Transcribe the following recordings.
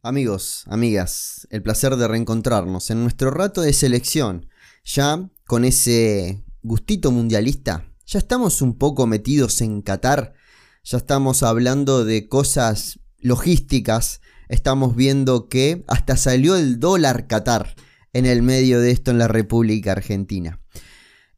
Amigos, amigas, el placer de reencontrarnos en nuestro rato de selección, ya con ese gustito mundialista, ya estamos un poco metidos en Qatar, ya estamos hablando de cosas logísticas, estamos viendo que hasta salió el dólar Qatar en el medio de esto en la República Argentina.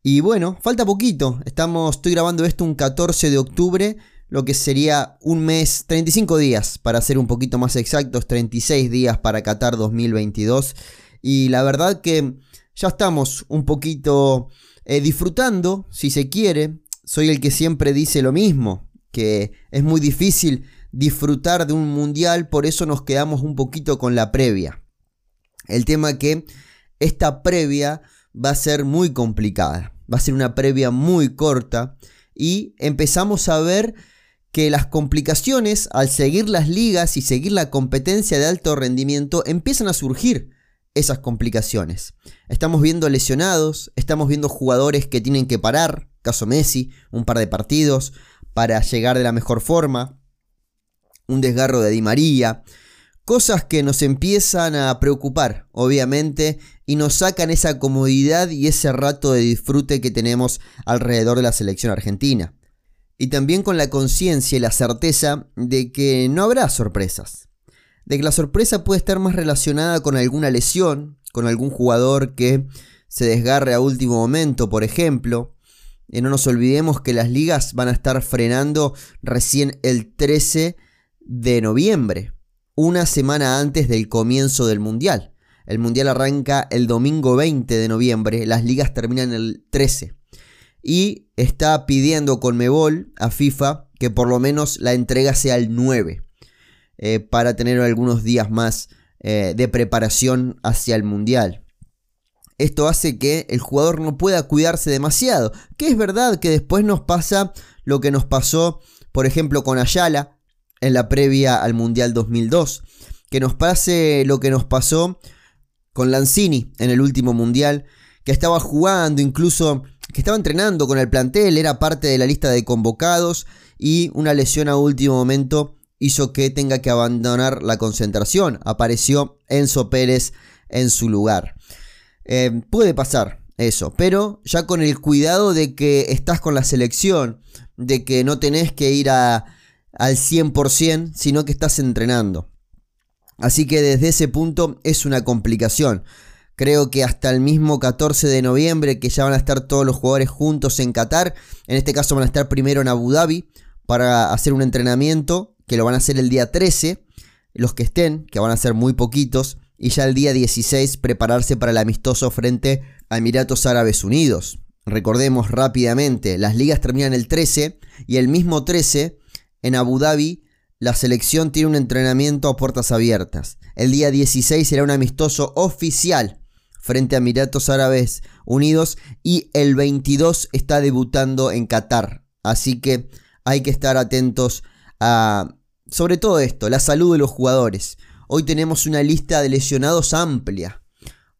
Y bueno, falta poquito, estamos, estoy grabando esto un 14 de octubre, lo que sería un mes, 35 días para ser un poquito más exactos, 36 días para Qatar 2022. Y la verdad que ya estamos un poquito eh, disfrutando, si se quiere. Soy el que siempre dice lo mismo, que es muy difícil disfrutar de un mundial, por eso nos quedamos un poquito con la previa. El tema que esta previa va a ser muy complicada, va a ser una previa muy corta y empezamos a ver que las complicaciones al seguir las ligas y seguir la competencia de alto rendimiento empiezan a surgir esas complicaciones. Estamos viendo lesionados, estamos viendo jugadores que tienen que parar, caso Messi, un par de partidos para llegar de la mejor forma, un desgarro de Di María, cosas que nos empiezan a preocupar, obviamente, y nos sacan esa comodidad y ese rato de disfrute que tenemos alrededor de la selección argentina y también con la conciencia y la certeza de que no habrá sorpresas. De que la sorpresa puede estar más relacionada con alguna lesión, con algún jugador que se desgarre a último momento, por ejemplo. Y no nos olvidemos que las ligas van a estar frenando recién el 13 de noviembre, una semana antes del comienzo del Mundial. El Mundial arranca el domingo 20 de noviembre, las ligas terminan el 13 y está pidiendo con Mebol a FIFA que por lo menos la entrega sea el 9 eh, para tener algunos días más eh, de preparación hacia el Mundial. Esto hace que el jugador no pueda cuidarse demasiado, que es verdad que después nos pasa lo que nos pasó, por ejemplo, con Ayala en la previa al Mundial 2002, que nos pase lo que nos pasó con Lanzini en el último Mundial, que estaba jugando incluso que estaba entrenando con el plantel, era parte de la lista de convocados y una lesión a último momento hizo que tenga que abandonar la concentración. Apareció Enzo Pérez en su lugar. Eh, puede pasar eso, pero ya con el cuidado de que estás con la selección, de que no tenés que ir a, al 100%, sino que estás entrenando. Así que desde ese punto es una complicación. Creo que hasta el mismo 14 de noviembre, que ya van a estar todos los jugadores juntos en Qatar. En este caso van a estar primero en Abu Dhabi para hacer un entrenamiento, que lo van a hacer el día 13. Los que estén, que van a ser muy poquitos. Y ya el día 16 prepararse para el amistoso frente a Emiratos Árabes Unidos. Recordemos rápidamente, las ligas terminan el 13 y el mismo 13 en Abu Dhabi la selección tiene un entrenamiento a puertas abiertas. El día 16 será un amistoso oficial frente a Emiratos Árabes Unidos y el 22 está debutando en Qatar. Así que hay que estar atentos a, sobre todo esto, la salud de los jugadores. Hoy tenemos una lista de lesionados amplia.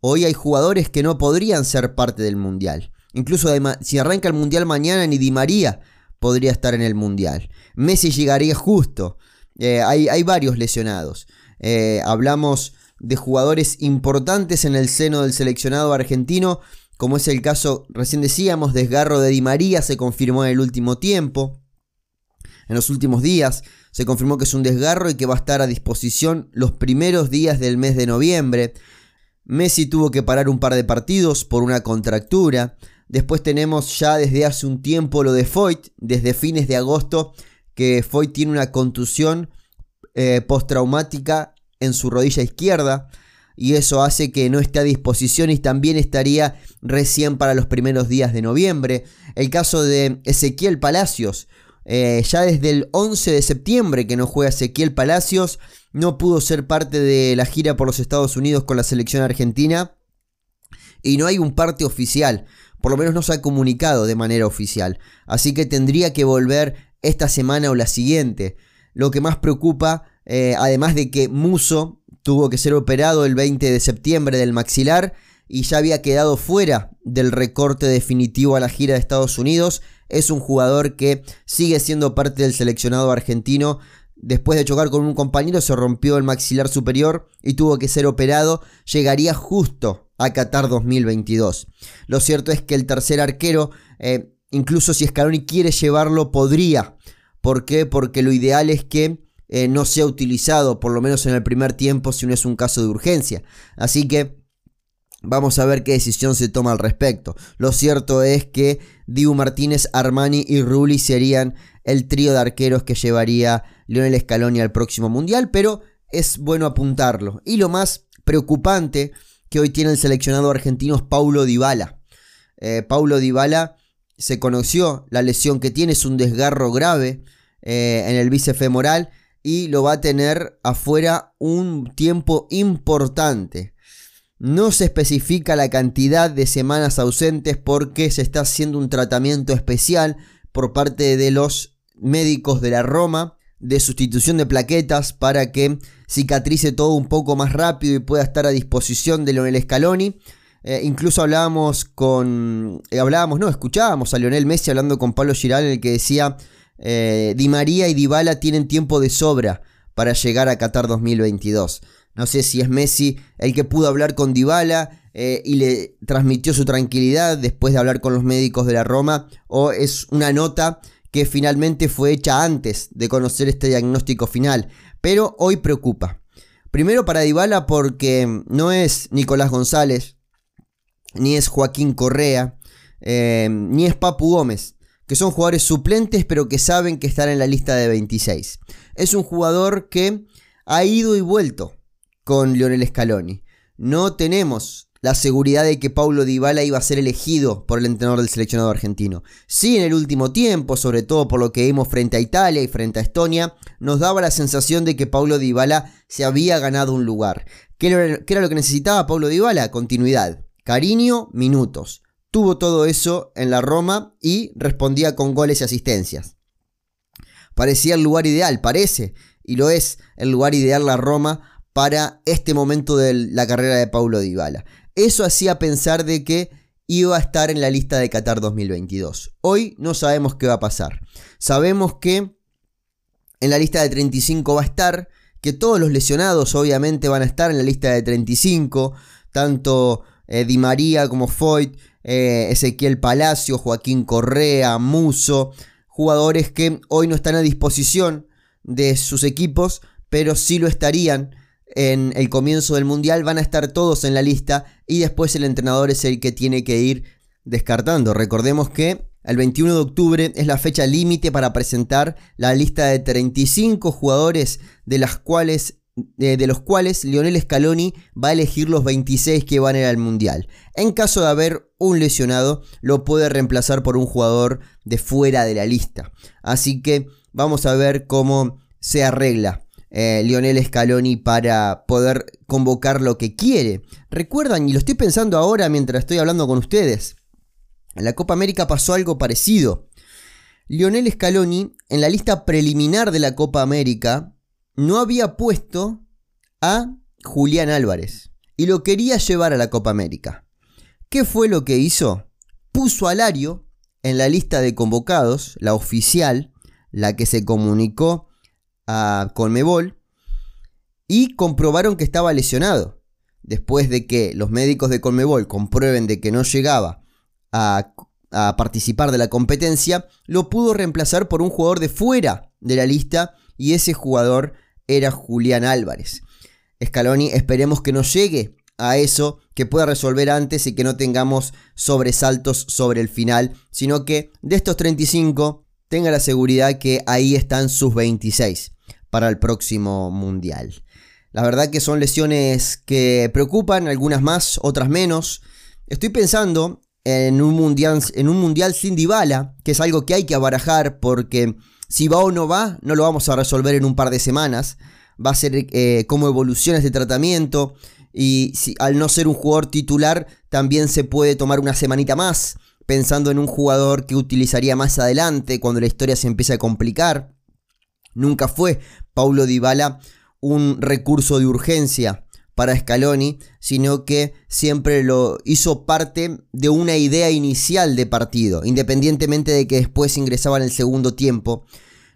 Hoy hay jugadores que no podrían ser parte del Mundial. Incluso si arranca el Mundial mañana, ni Di María podría estar en el Mundial. Messi llegaría justo. Eh, hay, hay, varios lesionados. Eh, hablamos de jugadores importantes en el seno del seleccionado argentino, como es el caso, recién decíamos, desgarro de Di María, se confirmó en el último tiempo, en los últimos días, se confirmó que es un desgarro y que va a estar a disposición los primeros días del mes de noviembre. Messi tuvo que parar un par de partidos por una contractura. Después tenemos ya desde hace un tiempo lo de Foyt, desde fines de agosto, que Foyt tiene una contusión eh, postraumática en su rodilla izquierda y eso hace que no esté a disposición y también estaría recién para los primeros días de noviembre. El caso de Ezequiel Palacios, eh, ya desde el 11 de septiembre que no juega Ezequiel Palacios, no pudo ser parte de la gira por los Estados Unidos con la selección argentina y no hay un parte oficial, por lo menos no se ha comunicado de manera oficial, así que tendría que volver esta semana o la siguiente. Lo que más preocupa eh, además de que Muso tuvo que ser operado el 20 de septiembre del maxilar y ya había quedado fuera del recorte definitivo a la gira de Estados Unidos. Es un jugador que sigue siendo parte del seleccionado argentino después de chocar con un compañero se rompió el maxilar superior y tuvo que ser operado, llegaría justo a Qatar 2022. Lo cierto es que el tercer arquero, eh, incluso si Scaloni quiere llevarlo, podría. ¿Por qué? Porque lo ideal es que eh, no sea utilizado, por lo menos en el primer tiempo, si no es un caso de urgencia. Así que vamos a ver qué decisión se toma al respecto. Lo cierto es que Dibu Martínez, Armani y Rulli serían el trío de arqueros que llevaría Lionel Scaloni al próximo mundial, pero es bueno apuntarlo. Y lo más preocupante que hoy tiene el seleccionado argentino es Paulo Dybala. Eh, Paulo Dybala se conoció la lesión que tiene, es un desgarro grave eh, en el bíceps femoral y lo va a tener afuera un tiempo importante. No se especifica la cantidad de semanas ausentes porque se está haciendo un tratamiento especial por parte de los médicos de la Roma de sustitución de plaquetas para que cicatrice todo un poco más rápido y pueda estar a disposición de Lionel Scaloni. Eh, incluso hablábamos con. Eh, hablábamos, no, escuchábamos a Lionel Messi hablando con Pablo Giral, en el que decía: eh, Di María y Dybala tienen tiempo de sobra para llegar a Qatar 2022. No sé si es Messi el que pudo hablar con Dybala y le transmitió su tranquilidad después de hablar con los médicos de la Roma, o es una nota que finalmente fue hecha antes de conocer este diagnóstico final, pero hoy preocupa. Primero para Dybala porque no es Nicolás González, ni es Joaquín Correa, eh, ni es Papu Gómez, que son jugadores suplentes pero que saben que están en la lista de 26. Es un jugador que ha ido y vuelto con Lionel Scaloni. No tenemos la seguridad de que Paulo Dybala iba a ser elegido por el entrenador del seleccionado argentino. Sí, en el último tiempo, sobre todo por lo que vimos frente a Italia y frente a Estonia, nos daba la sensación de que Paulo Dybala se había ganado un lugar. ¿Qué era lo que necesitaba Paulo Dybala? Continuidad. Cariño, minutos. Tuvo todo eso en la Roma y respondía con goles y asistencias. Parecía el lugar ideal, parece, y lo es el lugar ideal la Roma para este momento de la carrera de Paulo Dybala. Eso hacía pensar de que iba a estar en la lista de Qatar 2022. Hoy no sabemos qué va a pasar. Sabemos que en la lista de 35 va a estar, que todos los lesionados obviamente van a estar en la lista de 35, tanto eh, Di María como Foyt, eh, Ezequiel Palacio, Joaquín Correa, Muso, jugadores que hoy no están a disposición de sus equipos, pero sí lo estarían en el comienzo del mundial, van a estar todos en la lista y después el entrenador es el que tiene que ir descartando. Recordemos que el 21 de octubre es la fecha límite para presentar la lista de 35 jugadores de, las cuales, de, los cuales Lionel Scaloni va a elegir los 26 que van a ir al mundial. En caso de haber un lesionado, lo puede reemplazar por un jugador de fuera de la lista. Así que vamos a ver cómo se arregla eh, Lionel Scaloni para poder convocar lo que quiere. Recuerdan, y lo estoy pensando ahora mientras estoy hablando con ustedes, en la Copa América pasó algo parecido. Lionel Scaloni, en la lista preliminar de la Copa América, no había puesto a Julián Álvarez y lo quería llevar a la Copa América. ¿Qué fue lo que hizo? Puso a Lario en la lista de convocados, la oficial, la que se comunicó a Conmebol y comprobaron que estaba lesionado. Después de que los médicos de Conmebol comprueben de que no llegaba a, a participar de la competencia, lo pudo reemplazar por un jugador de fuera de la lista y ese jugador era Julián Álvarez. Scaloni, esperemos que no llegue a eso, que pueda resolver antes y que no tengamos sobresaltos sobre el final, sino que de estos 35 tenga la seguridad que ahí están sus 26 para el próximo mundial. La verdad que son lesiones que preocupan, algunas más, otras menos. Estoy pensando en un mundial, en un mundial sin Dybala, que es algo que hay que abarajar porque si va o no va, no lo vamos a resolver en un par de semanas. Va a ser eh, cómo evoluciona este tratamiento y si, al no ser un jugador titular también se puede tomar una semanita más pensando en un jugador que utilizaría más adelante cuando la historia se empiece a complicar. Nunca fue Paulo Dybala un recurso de urgencia para Scaloni, sino que siempre lo hizo parte de una idea inicial de partido, independientemente de que después ingresaba en el segundo tiempo.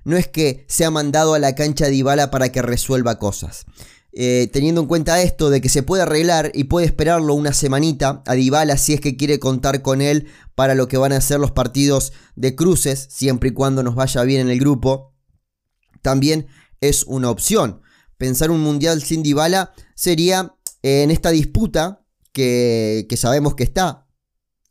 no es que se ha mandado a la cancha de para que resuelva cosas. Eh, teniendo en cuenta esto de que se puede arreglar y puede esperarlo una semanita a Dybala si es que quiere contar con él para lo que van a ser los partidos de cruces, siempre y cuando nos vaya bien en el grupo, también es una opción. Pensar un mundial sin Dybala sería eh, en esta disputa que, que sabemos que está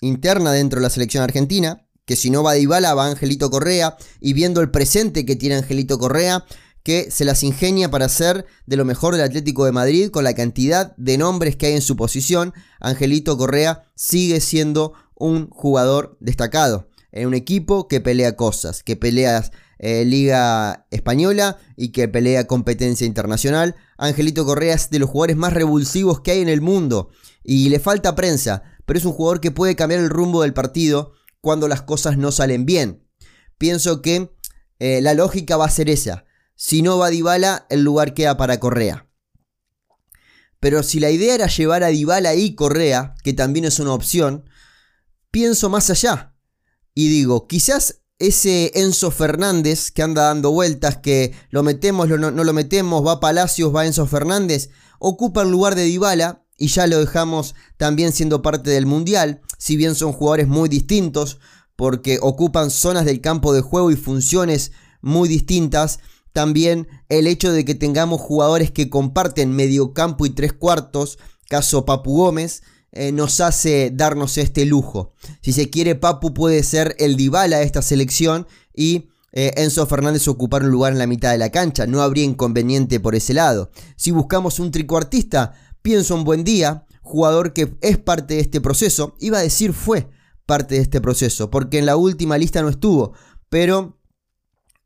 interna dentro de la selección argentina, que si no va Dybala va Angelito Correa y viendo el presente que tiene Angelito Correa, que se las ingenia para hacer de lo mejor del Atlético de Madrid con la cantidad de nombres que hay en su posición. Angelito Correa sigue siendo un jugador destacado en un equipo que pelea cosas, que pelea eh, Liga Española y que pelea competencia internacional. Angelito Correa es de los jugadores más revulsivos que hay en el mundo y le falta prensa, pero es un jugador que puede cambiar el rumbo del partido cuando las cosas no salen bien. Pienso que eh, la lógica va a ser esa. Si no va Dybala, el lugar queda para Correa. Pero si la idea era llevar a Dybala y Correa, que también es una opción, pienso más allá. Y digo, quizás ese Enzo Fernández que anda dando vueltas, que lo metemos, no, lo metemos, va Palacios, va Enzo Fernández, ocupa el lugar de Dybala y ya lo dejamos también siendo parte del Mundial, si bien son jugadores muy distintos, porque ocupan zonas del campo de juego y funciones muy distintas, también el hecho de que tengamos jugadores que comparten medio campo y tres cuartos, caso Papu Gómez, eh, nos hace darnos este lujo. Si se quiere, Papu puede ser el Dybala de esta selección y eh, Enzo Fernández ocupar un lugar en la mitad de la cancha. No habría inconveniente por ese lado. Si buscamos un tricuartista, pienso en Buen Día, jugador que es parte de este proceso. Iba a decir fue parte de este proceso, porque en la última lista no estuvo, pero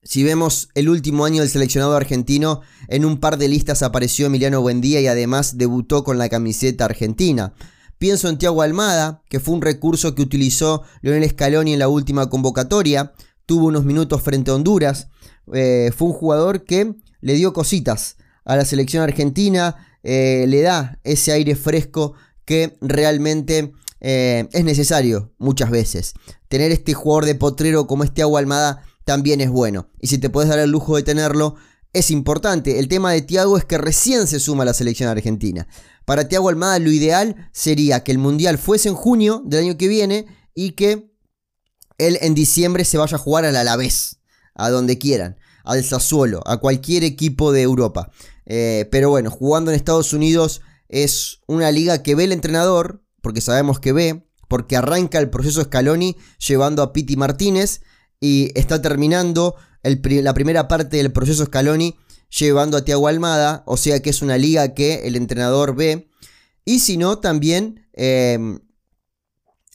si vemos el último año del seleccionado argentino, en un par de listas apareció Emiliano Buendía y además debutó con la camiseta argentina. Pienso en Tiago Almada, que fue un recurso que utilizó Leonel Scaloni en la última convocatoria, tuvo unos minutos frente a Honduras, eh, fue un jugador que le dio cositas a la selección argentina, eh, le da ese aire fresco que realmente eh, es necesario muchas veces. Tener este jugador de potrero como este Agua Almada también es bueno. Y si te puedes dar el lujo de tenerlo, es importante. El tema de Tiago es que recién se suma a la selección argentina. Para Tiago Almada lo ideal sería que el Mundial fuese en junio del año que viene y que él en diciembre se vaya a jugar al Alavés, a donde quieran, al Sassuolo, a cualquier equipo de Europa. Eh, pero bueno, jugando en Estados Unidos es una liga que ve el entrenador, porque sabemos que ve, porque arranca el proceso Scaloni llevando a Piti Martínez y está terminando la primera parte del proceso Scaloni llevando a Tiago Almada, o sea que es una liga que el entrenador ve, y si no, también em,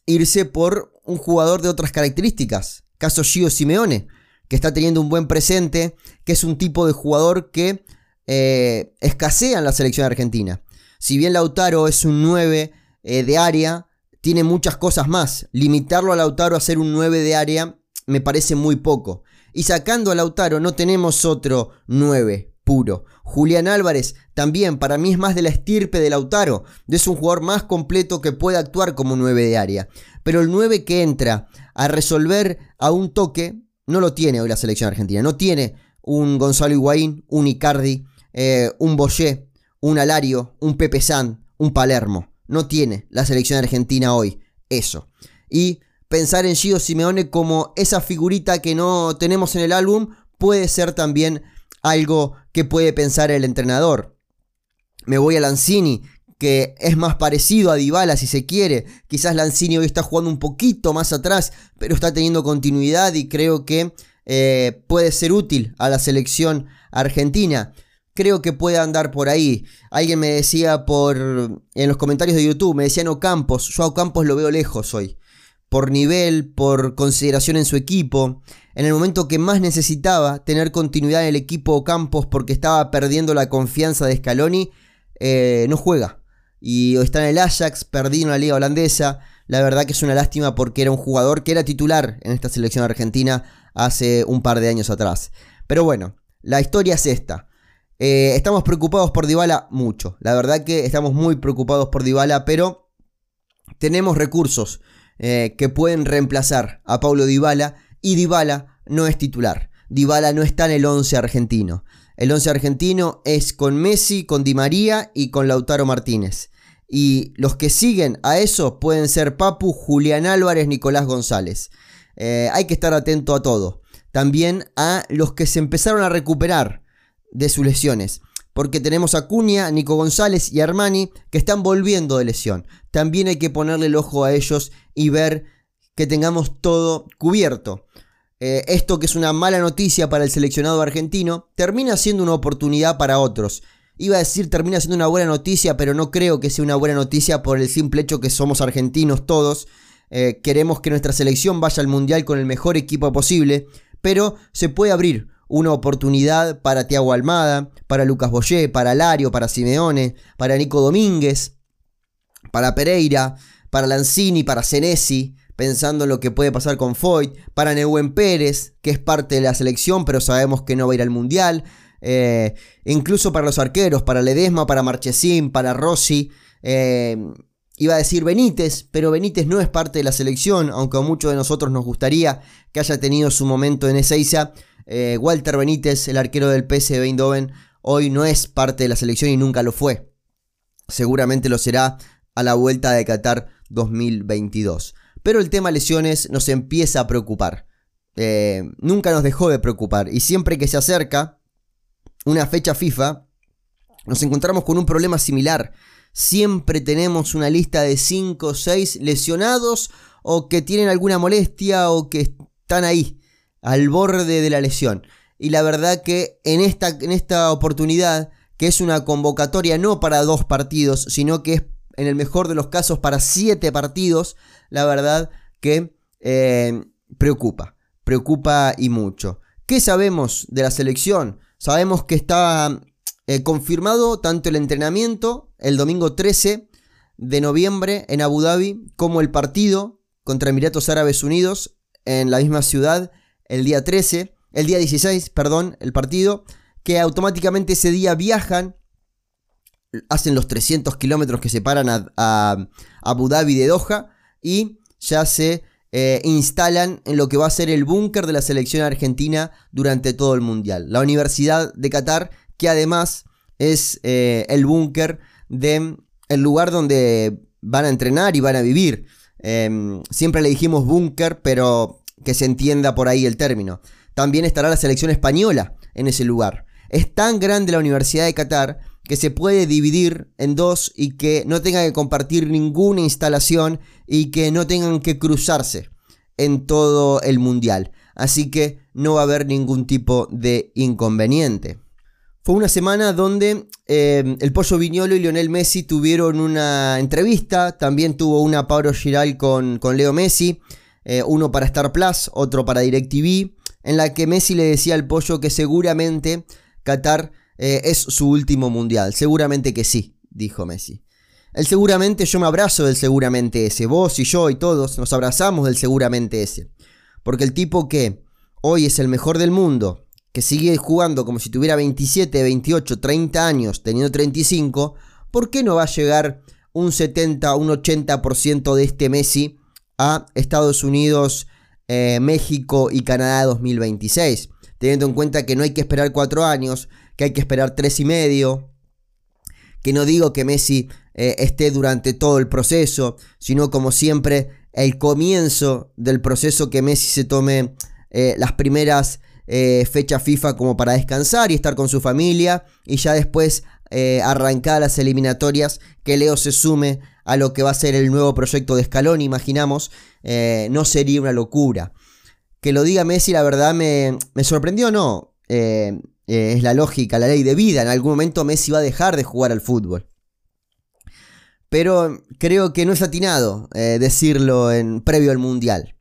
irse por un jugador de otras características, caso Gio Simeone, que está teniendo un buen presente, que es un tipo de jugador que eh, escasea en la selección argentina. Si bien Lautaro es un 9 eh, de área, tiene muchas cosas más. Limitarlo a Lautaro a ser un 9 de área me parece muy poco. Y sacando a Lautaro no tenemos otro 9 puro. Julián Álvarez también para mí es más de la estirpe de Lautaro. Es un jugador más completo que puede actuar como 9 de área. Pero el 9 que entra a resolver a un toque no lo tiene hoy la selección argentina. No tiene un Gonzalo Higuaín, un Icardi, eh, un Boyé, un Alario, un Pepe San, un Palermo. No tiene la selección argentina hoy eso. Y pensar en Gio Simeone como esa figurita que no tenemos en el álbum puede ser también algo que puede pensar el entrenador. Me voy a Lanzini, que es más parecido a Dybala si se quiere. Quizás Lanzini hoy está jugando un poquito más atrás, pero está teniendo continuidad y creo que eh, puede ser útil a la selección argentina. Creo que puede andar por ahí. Alguien me decía por en los comentarios de YouTube, me decían Ocampos. Yo a Ocampos lo veo lejos hoy por nivel, por consideración en su equipo. En el momento que más necesitaba tener continuidad en el equipo Campos porque estaba perdiendo la confianza de Scaloni, eh, no juega. Y está en el Ajax, perdido en la liga holandesa. La verdad que es una lástima porque era un jugador que era titular en esta selección argentina hace un par de años atrás. Pero bueno, la historia es esta. Eh, estamos preocupados por Dybala mucho. La verdad que estamos muy preocupados por Dybala, pero tenemos recursos. Eh, que pueden reemplazar a Paulo Dybala y Dybala no es titular. Dybala no está en el 11 argentino. El 11 argentino es con Messi, con Di María y con Lautaro Martínez. Y los que siguen a eso pueden ser Papu, Julián Álvarez, Nicolás González. Eh, hay que estar atento a todo. También a los que se empezaron a recuperar de sus lesiones. Porque tenemos a Cunha, Nico González y Armani que están volviendo de lesión. También hay que ponerle el ojo a ellos y ver que tengamos todo cubierto. Eh, esto que es una mala noticia para el seleccionado argentino, termina siendo una oportunidad para otros. Iba a decir termina siendo una buena noticia, pero no creo que sea una buena noticia por el simple hecho que somos argentinos todos. Eh, queremos que nuestra selección vaya al Mundial con el mejor equipo posible, pero se puede abrir una oportunidad para Tiago Almada, para Lucas Boyé, para Lario, para Simeone, para Nico Domínguez, para Pereira, para Lanzini, para Senesi, pensando en lo que puede pasar con Foyt, para Neuwen Pérez, que es parte de la selección, pero sabemos que no va a ir al Mundial, eh, incluso para los arqueros, para Ledesma, para Marchesín, para Rossi, eh, iba a decir Benítez, pero Benítez no es parte de la selección, aunque a muchos de nosotros nos gustaría que haya tenido su momento en Ezeiza. Eh, Walter Benítez, el arquero del PSV Eindhoven, hoy no es parte de la selección y nunca lo fue. Seguramente lo será a la vuelta de Qatar 2022. Pero el tema lesiones nos empieza a preocupar. Eh, nunca nos dejó de preocupar. Y siempre que se acerca una fecha FIFA, nos encontramos con un problema similar. Siempre tenemos una lista de 5 o 6 lesionados o que tienen alguna molestia o que están ahí, al borde de la lesión. Y la verdad que en esta, en esta oportunidad, que es una convocatoria no para dos partidos, sino que es en el mejor de los casos para siete partidos, la verdad que eh, preocupa, preocupa y mucho. ¿Qué sabemos de la selección? Sabemos que está eh, confirmado tanto el entrenamiento el domingo 13 de noviembre en Abu Dhabi como el partido contra Emiratos Árabes Unidos en la misma ciudad el día 13, el día 16, perdón, el partido, que automáticamente ese día viajan hacen los 300 kilómetros que separan a, Abu Dhabi de Doha y ya se eh, instalan en lo que va a ser el búnker de la selección argentina durante todo el mundial. La Universidad de Qatar, que además es eh, el búnker de el lugar donde van a entrenar y van a vivir. Em, siempre le dijimos búnker, pero que se entienda por ahí el término. También estará la selección española en ese lugar. Es tan grande la Universidad de Qatar que se puede dividir en dos y que no tenga que compartir ninguna instalación y que no tengan que cruzarse en todo el mundial. Así que no va a haber ningún tipo de inconveniente. Fue una semana donde eh, el Pollo Viñolo y Lionel Messi tuvieron una entrevista. También tuvo una Pablo Giral con, con Leo Messi. Eh, uno para Star Plus, otro para DirecTV. En la que Messi le decía al Pollo que seguramente Qatar eh, es su último mundial. Seguramente que sí, dijo Messi. El seguramente yo me abrazo del seguramente ese. Vos y yo y todos nos abrazamos del seguramente ese. Porque el tipo que hoy es el mejor del mundo, que sigue jugando como si tuviera 27, 28, 30 años, teniendo 35, ¿por qué no va a llegar un 70, un 80% de este Messi a Estados Unidos, eh, México y Canadá 2026? Teniendo en cuenta que no hay que esperar 4 años, que hay que esperar tres y medio. Que no digo que Messi eh, esté durante todo el proceso, sino como siempre el comienzo del proceso que Messi se tome eh, las primeras eh, fechas FIFA como para descansar y estar con su familia y ya después arrancar las eliminatorias, que Leo se sume a lo que va a ser el nuevo proyecto de Escalón, imaginamos, no sería una locura. Que lo diga Messi, la verdad me, me sorprendió, no. Eh, es la lógica, la ley de vida. En algún momento Messi va a dejar de jugar al fútbol. Pero creo que no es atinado eh, decirlo en previo al Mundial.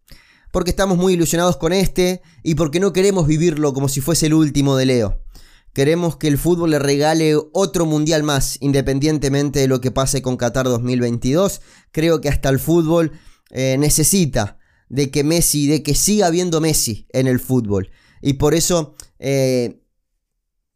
Porque estamos muy ilusionados con este y porque no queremos vivirlo como si fuese el último de Leo. Queremos que el fútbol le regale otro mundial más, independientemente de lo que pase con Qatar 2022. Creo que hasta el fútbol eh, necesita de que Messi, de que siga habiendo Messi en el fútbol. Y por eso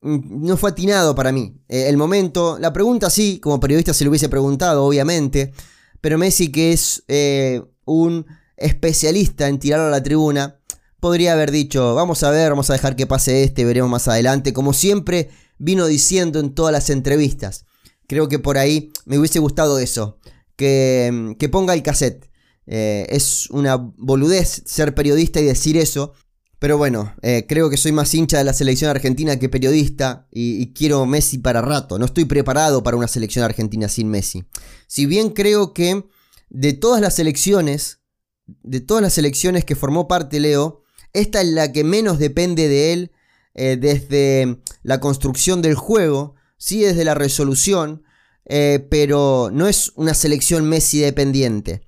Mm, no fue atinado para mí. Eh, el momento, la pregunta sí, como periodista se lo hubiese preguntado, obviamente, pero Messi que es eh, un especialista en tirarlo a la tribuna, podría haber dicho, vamos a ver, vamos a dejar que pase este, veremos más adelante, como siempre vino diciendo en todas las entrevistas. Creo que por ahí me hubiese gustado eso, que, que ponga el cassette. Eh, es una boludez ser periodista y decir eso, pero bueno, eh, creo que soy más hincha de la selección argentina que periodista y, quiero Messi para rato. No estoy preparado para una selección argentina sin Messi. Si bien creo que de todas las selecciones, de todas las selecciones que formó parte Leo, esta es la que menos depende de él eh, desde la construcción del juego, sí desde la resolución, pero no es una selección Messi dependiente.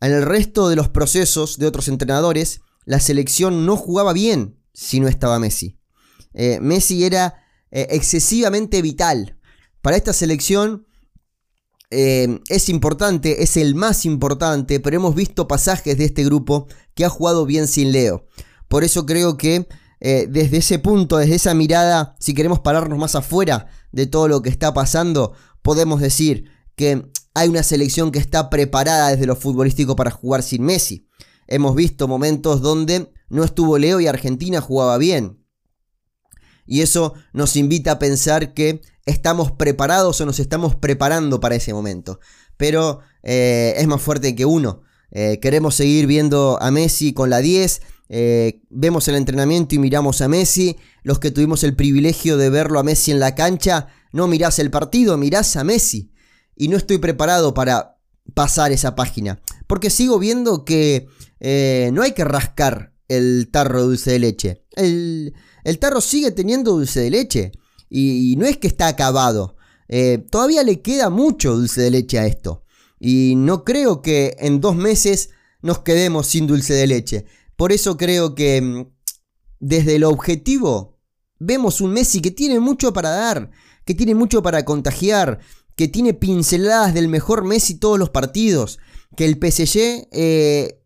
En el resto de los procesos de otros entrenadores, la selección no jugaba bien si no estaba Messi. Eh, Messi era eh, excesivamente vital. Para esta selección eh, es importante, es el más importante, pero hemos visto pasajes de este grupo que ha jugado bien sin Leo. Por eso creo que desde ese punto, desde esa mirada, si queremos pararnos más afuera de todo lo que está pasando, podemos decir que hay una selección que está preparada desde lo futbolístico para jugar sin Messi. Hemos visto momentos donde no estuvo Leo y Argentina jugaba bien. Y eso nos invita a pensar que estamos preparados o nos estamos preparando para ese momento. Pero eh, es más fuerte que uno. Eh, queremos seguir viendo a Messi con la 10. Eh, vemos el entrenamiento y miramos a Messi. Los que tuvimos el privilegio de verlo a Messi en la cancha, no mirás el partido, mirás a Messi. Y no estoy preparado para pasar esa página. Porque sigo viendo que eh, no hay que rascar el tarro de dulce de leche. El, tarro sigue teniendo dulce de leche. Y, no es que está acabado. Eh, todavía le queda mucho dulce de leche a esto. Y no creo que en dos meses nos quedemos sin dulce de leche. Por eso creo que mm, desde el objetivo vemos un Messi que tiene mucho para dar, que tiene mucho para contagiar, que tiene pinceladas del mejor Messi todos los partidos, que el PSG eh,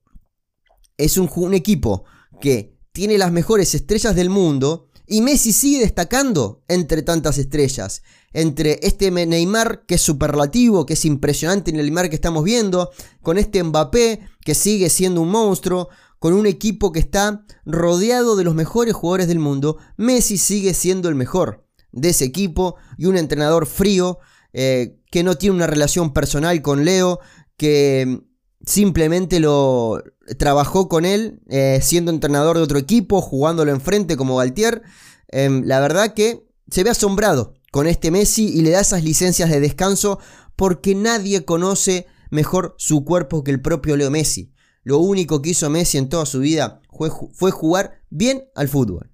es un, un equipo que tiene las mejores estrellas del mundo y Messi sigue destacando entre tantas estrellas. Entre este Neymar que es superlativo, que es impresionante en el Neymar que estamos viendo, con este Mbappé que sigue siendo un monstruo, con un equipo que está rodeado de los mejores jugadores del mundo, Messi sigue siendo el mejor de ese equipo y un entrenador frío eh, que no tiene una relación personal con Leo, que simplemente lo trabajó con él eh, siendo entrenador de otro equipo, jugándolo enfrente como Galtier. Em, la verdad que se ve asombrado con este Messi y le da esas licencias de descanso porque nadie conoce mejor su cuerpo que el propio Leo Messi. Lo único que hizo Messi en toda su vida fue, fue jugar bien al fútbol.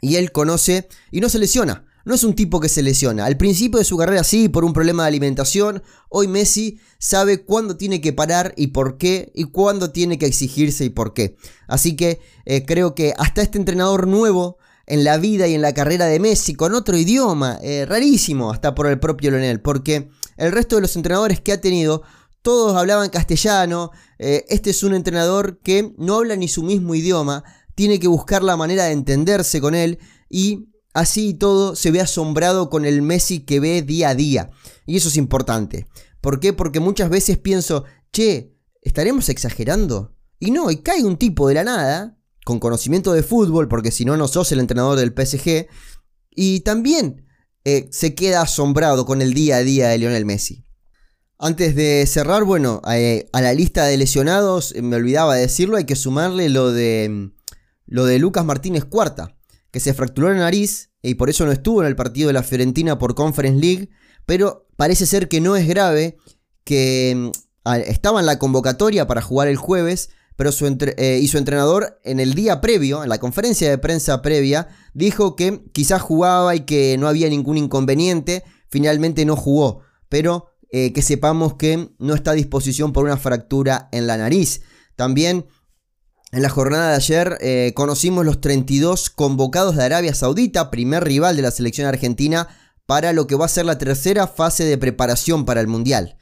Y él conoce y no se lesiona. No es un tipo que se lesiona. Al principio de su carrera sí, por un problema de alimentación. Hoy Messi sabe cuándo tiene que parar y por qué, y cuándo tiene que exigirse y por qué. Así que eh, creo que hasta este entrenador nuevo en la vida y en la carrera de Messi con otro idioma, eh, rarísimo hasta por el propio Lionel, porque el resto de los entrenadores que ha tenido, todos hablaban castellano, eh, este es un entrenador que no habla ni su mismo idioma, tiene que buscar la manera de entenderse con él y Así y todo se ve asombrado con el Messi que ve día a día. Y eso es importante. ¿Por qué? Porque muchas veces pienso, che, ¿estaremos exagerando? Y no, y cae un tipo de la nada, con conocimiento de fútbol, porque si no, no sos el entrenador del PSG, y también eh, se queda asombrado con el día a día de Lionel Messi. Antes de cerrar, bueno, eh, a la lista de lesionados, eh, me olvidaba decirlo, hay que sumarle lo de, lo de Lucas Martínez Cuarta que se fracturó la nariz y por eso no estuvo en el partido de la Fiorentina por Conference League, pero parece ser que no es grave, que mm, estaba en la convocatoria para jugar el jueves, pero su eh, y su entrenador en el día previo, en la conferencia de prensa previa, dijo que quizás jugaba y que no había ningún inconveniente, finalmente no jugó, pero eh, que sepamos que no está a disposición por una fractura en la nariz. También en la jornada de ayer eh, conocimos los 32 convocados de Arabia Saudita, primer rival de la selección argentina, para lo que va a ser la tercera fase de preparación para el Mundial.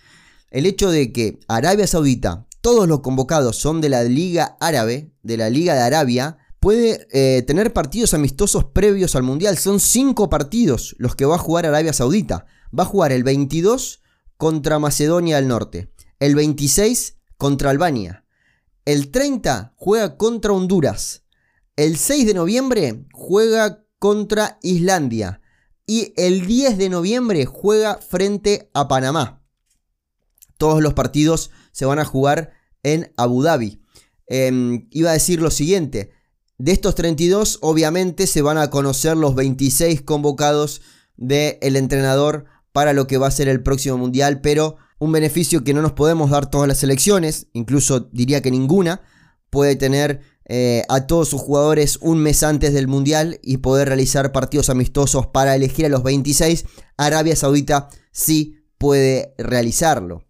El hecho de que Arabia Saudita, todos los convocados son de la Liga Árabe, de la Liga de Arabia, puede eh, tener partidos amistosos previos al Mundial. Son cinco partidos los que va a jugar Arabia Saudita. Va a jugar el 22 contra Macedonia del Norte, el 26 contra Albania, el 30 juega contra Honduras. El 6 de noviembre juega contra Islandia. Y el 10 de noviembre juega frente a Panamá. Todos los partidos se van a jugar en Abu Dhabi. Em, iba a decir lo siguiente. De estos 32, obviamente se van a conocer los 26 convocados del entrenador para lo que va a ser el próximo mundial, pero un beneficio que no nos podemos dar todas las selecciones, incluso diría que ninguna, puede tener eh, a todos sus jugadores un mes antes del mundial y poder realizar partidos amistosos para elegir a los 26. Arabia Saudita sí puede realizarlo.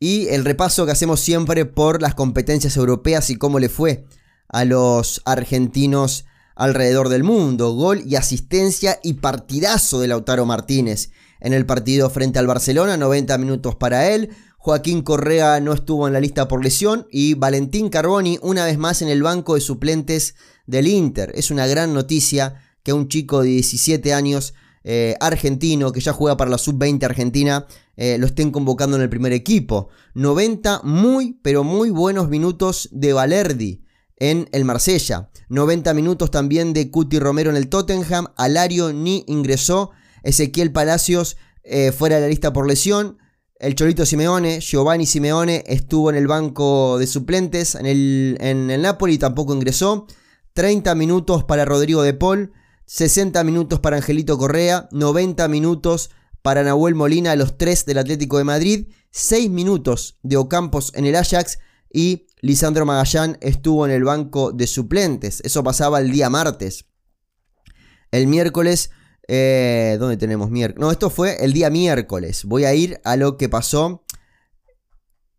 Y el repaso que hacemos siempre por las competencias europeas y cómo le fue a los argentinos alrededor del mundo. Gol y asistencia y partidazo de Lautaro Martínez en el partido frente al Barcelona, 90 minutos para él. Joaquín Correa no estuvo en la lista por lesión y Valentín Carboni una vez más en el banco de suplentes del Inter. Es una gran noticia que un chico de 17 años eh, argentino que ya juega para la sub-20 argentina eh, lo estén convocando en el primer equipo. 90 muy pero muy buenos minutos de Valerdi en el Marsella. 90 minutos también de Cuti Romero en el Tottenham. Alario ni ingresó. Ezequiel Palacios eh, fuera de la lista por lesión. El Cholito Simeone, Giovanni Simeone, estuvo en el banco de suplentes en el, en el Napoli, tampoco ingresó. 30 minutos para Rodrigo de Paul, 60 minutos para Angelito Correa, 90 minutos para Nahuel Molina, los 3 del Atlético de Madrid, 6 minutos de Ocampos en el Ajax y Lisandro Magallán estuvo en el banco de suplentes. Eso pasaba el día martes. El miércoles eh, ¿Dónde tenemos miércoles? No, esto fue el día miércoles. Voy a ir a lo que pasó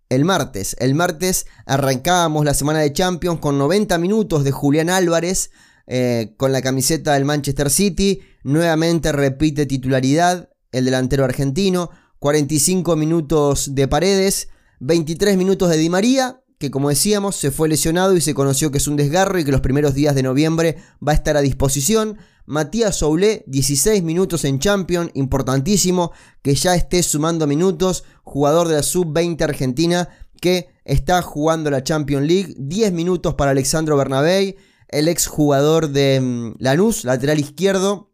el martes. El martes arrancábamos la semana de Champions con 90 minutos de Julián Álvarez eh, con la camiseta del Manchester City. Nuevamente repite titularidad el delantero argentino. 45 minutos de Paredes. 23 minutos de Di María que como decíamos se fue lesionado y se conoció que es un desgarro y que los primeros días de noviembre va a estar a disposición. Matías Soulé, 16 minutos en Champions, importantísimo que ya esté sumando minutos, jugador de la Sub-20 Argentina que está jugando la Champions League, 10 minutos para Alexandro Bernabé, el ex jugador de mm, Lanús, lateral izquierdo,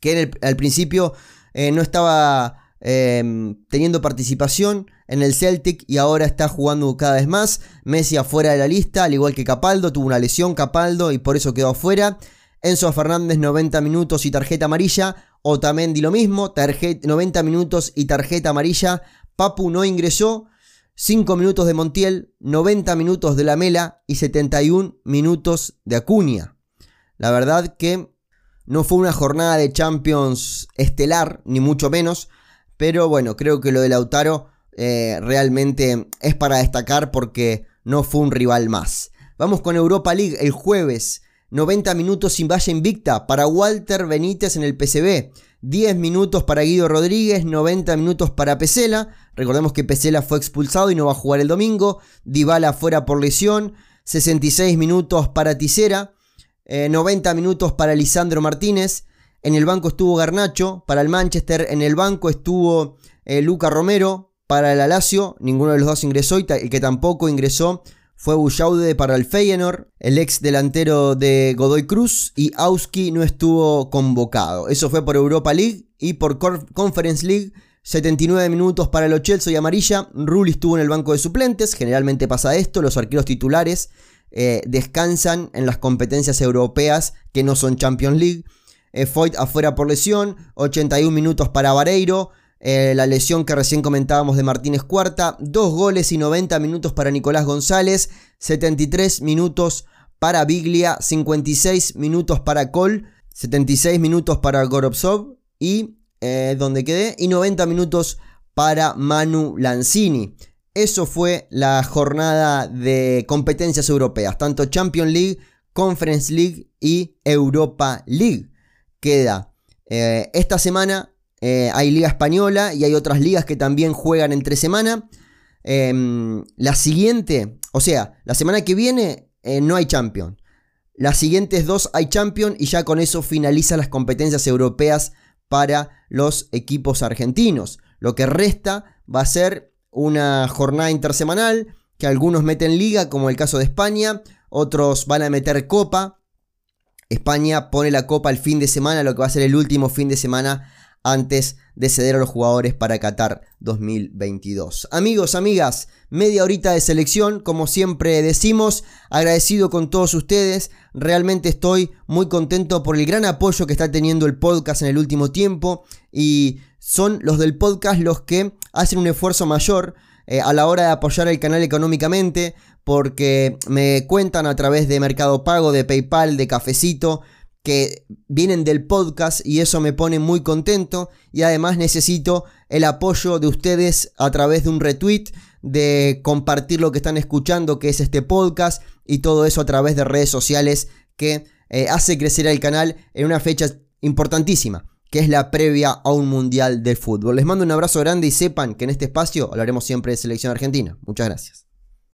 que al principio eh, no estaba em, teniendo participación en el Celtic y ahora está jugando cada vez más. Messi afuera de la lista, al igual que Capaldo, tuvo una lesión Capaldo y por eso quedó afuera. Enzo Fernández 90 minutos y tarjeta amarilla. Otamendi lo mismo, 90 minutos y tarjeta amarilla. Papu no ingresó. 5 minutos de Montiel, 90 minutos de la Mela y 71 minutos de Acuña. La verdad que no fue una jornada de Champions estelar, ni mucho menos. Pero bueno, creo que lo de Lautaro eh, realmente es para destacar porque no fue un rival más. Vamos con Europa League el jueves. 90 minutos sin valla invicta para Walter Benítez en el PCB. 10 minutos para Guido Rodríguez, 90 minutos para Pesela. Recordemos que Pesela fue expulsado y no va a jugar el domingo. Dybala fuera por lesión. 66 minutos para Tisera. 90 eh, minutos para Lisandro Martínez. En el banco estuvo Garnacho para el Manchester. En el banco estuvo eh, Luca Romero para el Alacio. Ninguno de los dos ingresó y el que tampoco ingresó fue Bullaude para el Feyenoord, el ex delantero de Godoy Cruz y Auski no estuvo convocado. Eso fue por Europa League y por Conference League. 79 minutos para el Chelsea y Amarilla. Rulli estuvo en el banco de suplentes. Generalmente pasa esto. Los arqueros titulares eh, descansan en las competencias europeas que no son Champions League. Eh, Foyt afuera por lesión. 81 minutos para Vareiro. Eh, la lesión que recién comentábamos de Martínez Cuarta, dos goles y 90 minutos para Nicolás González, 73 minutos para Biglia, 56 minutos para Col, 76 minutos para Gorovsov y eh, donde quedé, y 90 minutos para Manu Lanzini. Eso fue la jornada de competencias europeas, tanto Champions League, Conference League y Europa League. Queda eh, esta semana eh, hay liga española y hay otras ligas que también juegan entre semana. Em, la siguiente, o sea, la semana que viene eh, no hay champion. Las siguientes dos hay champion y ya con eso finalizan las competencias europeas para los equipos argentinos. Lo que resta va a ser una jornada intersemanal que algunos meten liga, como el caso de España, otros van a meter copa. España pone la copa el fin de semana, lo que va a ser el último fin de semana antes de ceder a los jugadores para Qatar 2022. Amigos, amigas, media horita de selección, como siempre decimos, agradecido con todos ustedes, realmente estoy muy contento por el gran apoyo que está teniendo el podcast en el último tiempo y son los del podcast los que hacen un esfuerzo mayor eh, a la hora de apoyar el canal económicamente porque me cuentan a través de Mercado Pago, de PayPal, de Cafecito, que vienen del podcast y eso me pone muy contento y además necesito el apoyo de ustedes a través de un retweet, de compartir lo que están escuchando que es este podcast y todo eso a través de redes sociales que eh, hace crecer el canal en una fecha importantísima que es la previa a un mundial de fútbol. Les mando un abrazo grande y sepan que en este espacio hablaremos siempre de selección argentina. Muchas gracias.